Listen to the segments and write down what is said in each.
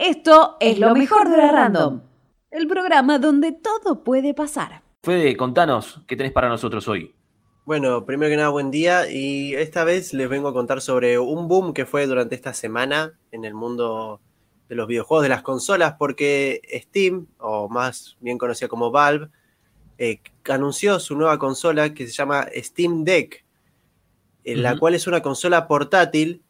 Esto es lo mejor de la Random, el programa donde todo puede pasar. Fede, contanos, ¿qué tenés para nosotros hoy? Bueno, primero que nada, buen día. Y esta vez les vengo a contar sobre un boom que fue durante esta semana en el mundo de los videojuegos, de las consolas, porque Steam, o más bien conocida como Valve, eh, anunció su nueva consola que se llama Steam Deck, en la cual es una consola portátil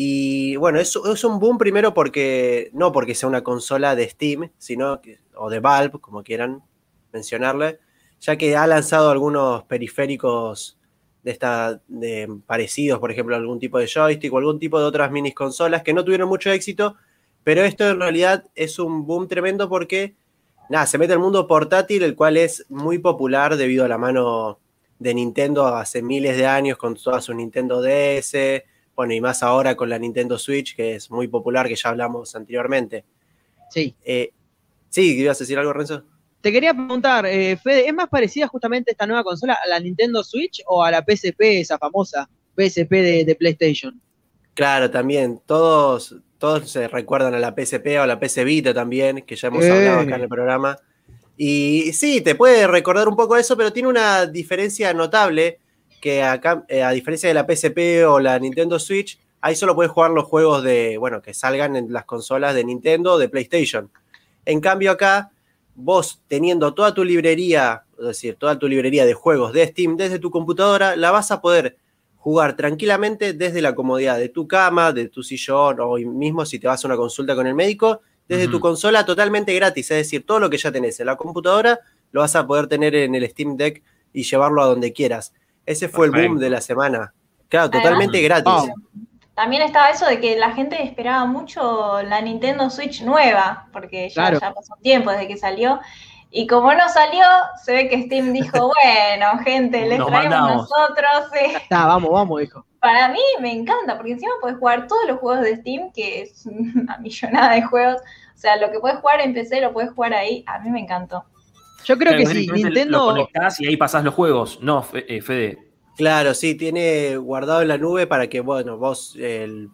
y bueno, es, es, un boom primero porque, no porque sea una consola de Steam, sino que, o de Valve, como quieran mencionarle, ya que ha lanzado algunos periféricos de esta, de, parecidos, por ejemplo, algún tipo de joystick o algún tipo de otras minis consolas que no tuvieron mucho éxito, pero esto en realidad es un boom tremendo porque, nada, se mete el mundo portátil, el cual es muy popular debido a la mano de Nintendo hace miles de años con toda su Nintendo DS, bueno, y más ahora con la Nintendo Switch, que es muy popular, que ya hablamos anteriormente. Sí. Eh, sí, ¿ibas a decir algo, Renzo? Te quería preguntar, eh, Fede, ¿es más parecida justamente esta nueva consola a la Nintendo Switch o a la PSP, esa famosa PSP de, PlayStation? Claro, también. Todos, todos se recuerdan a la PSP o a la PS Vita también, que ya hemos hablado acá en el programa. Y sí, te puede recordar un poco eso, pero tiene una diferencia notable que acá, eh, a diferencia de la PSP o la Nintendo Switch, ahí solo puedes jugar los juegos de, bueno, que salgan en las consolas de Nintendo o de PlayStation. En cambio acá, vos teniendo toda tu librería, es decir, toda tu librería de juegos de Steam desde tu computadora, la vas a poder jugar tranquilamente desde la comodidad de tu cama, de tu sillón o mismo si te vas a una consulta con el médico, desde tu consola totalmente gratis, es decir, todo lo que ya tenés en la computadora lo vas a poder tener en el Steam Deck y llevarlo a donde quieras. Ese fue el boom de la semana. Claro, totalmente gratis. También estaba eso de que la gente esperaba mucho la Nintendo Switch nueva, porque ya, pasó tiempo desde que salió. Y como no salió, se ve que Steam dijo, bueno, gente, les traemos nosotros. Está, vamos, vamos, hijo. Para mí me encanta, porque encima puedes jugar todos los juegos de Steam, que es una millonada de juegos. O sea, lo que puedes jugar en PC lo puedes jugar ahí. A mí me encantó. Yo creo que sí, Nintendo. Lo conectás y ahí pasás los juegos. No, eh, Fede. Claro, sí, tiene guardado en la nube para que, bueno, vos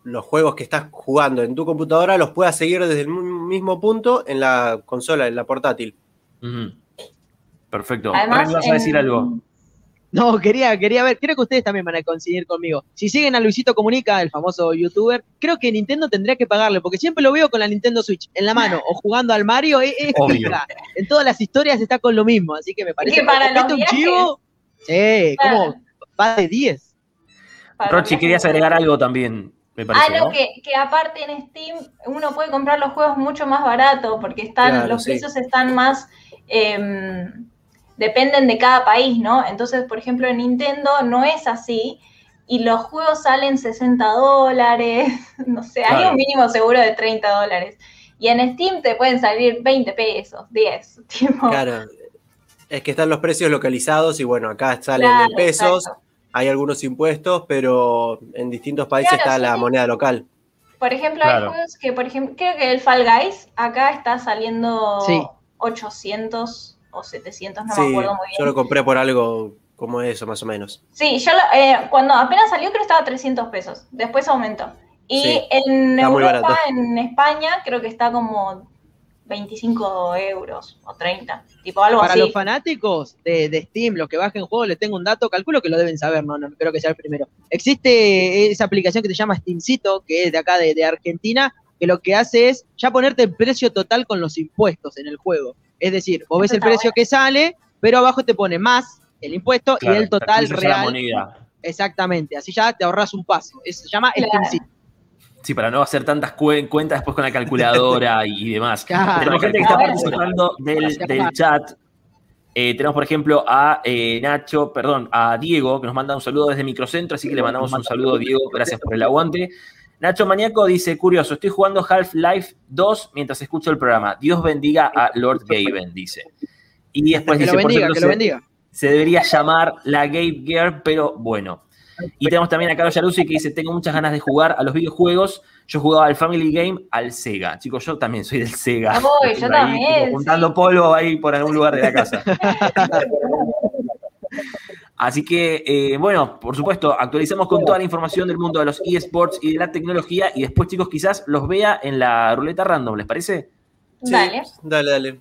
los juegos que estás jugando en tu computadora los puedas seguir desde el mismo punto en la consola, en la portátil. Perfecto. Además, vas a decir algo? No, quería, quería ver, creo que ustedes también van a coincidir conmigo. Si siguen a Luisito Comunica, el famoso youtuber, creo que Nintendo tendría que pagarle, porque siempre lo veo con la Nintendo Switch en la mano o jugando al Mario, es, En todas las historias está con lo mismo, así que me parece que para los un chivo. Sí, como va de 10. Rochi, querías agregar algo también, me parece. Ah, que, aparte en Steam uno puede comprar los juegos mucho más barato, porque están, los precios están más. Em, dependen de cada país, ¿no? Entonces, por ejemplo, en Nintendo no es así y los juegos salen 60 dólares, no sé, hay un mínimo seguro de 30 dólares. Y en Steam te pueden salir 20 pesos, 10. Claro, es que están los precios localizados y bueno, acá salen en pesos, hay algunos impuestos, pero en distintos países está la moneda local. Por ejemplo, hay juegos que, por ejemplo, creo que el Fall Guys acá está saliendo 800 o 700, no me acuerdo muy bien. Yo lo compré por algo como eso, más o menos. Sí, yo eh, cuando apenas salió creo que estaba a 300 pesos, después aumentó. Y en Europa, en España, creo que está como 25 euros o 30, tipo algo Para así. Para los fanáticos de, Steam, los que bajen juego, les tengo un dato, calculo que lo deben saber, no, no creo que sea el primero. Existe esa aplicación que se llama Steamcito, que es de acá de, de Argentina, que lo que hace es ya ponerte el precio total con los impuestos en el juego. Es decir, vos ves el precio que sale, pero abajo te pone más el impuesto y el total real. Exactamente, así ya te ahorras un paso. se llama el Sí, para no hacer tantas cuentas después con la calculadora y, demás. tenemos gente que está participando del, chat. Eh, tenemos, por ejemplo, a eh, Nacho, perdón, a Diego, que nos manda un saludo desde Microcentro, así que le mandamos un saludo, Diego, gracias por el aguante. Nacho Maníaco dice, curioso, estoy jugando Half-Life 2 mientras escucho el programa. Dios bendiga a Lord Gaben, dice. Y después dice, por cierto, se, se, debería llamar la Game Gear, pero bueno. Y tenemos también a Carlos Yaruzzi que dice, tengo muchas ganas de jugar a los videojuegos. Yo jugaba al Family Game, al Sega. Chicos, yo también soy del Sega. yo también. juntando polvo ahí por algún lugar de la casa. Así que, eh, bueno, por supuesto, actualizamos con toda la información del mundo de los eSports y de la tecnología y después, chicos, quizás los vea en la ruleta random, ¿les parece? dale. Dale, dale.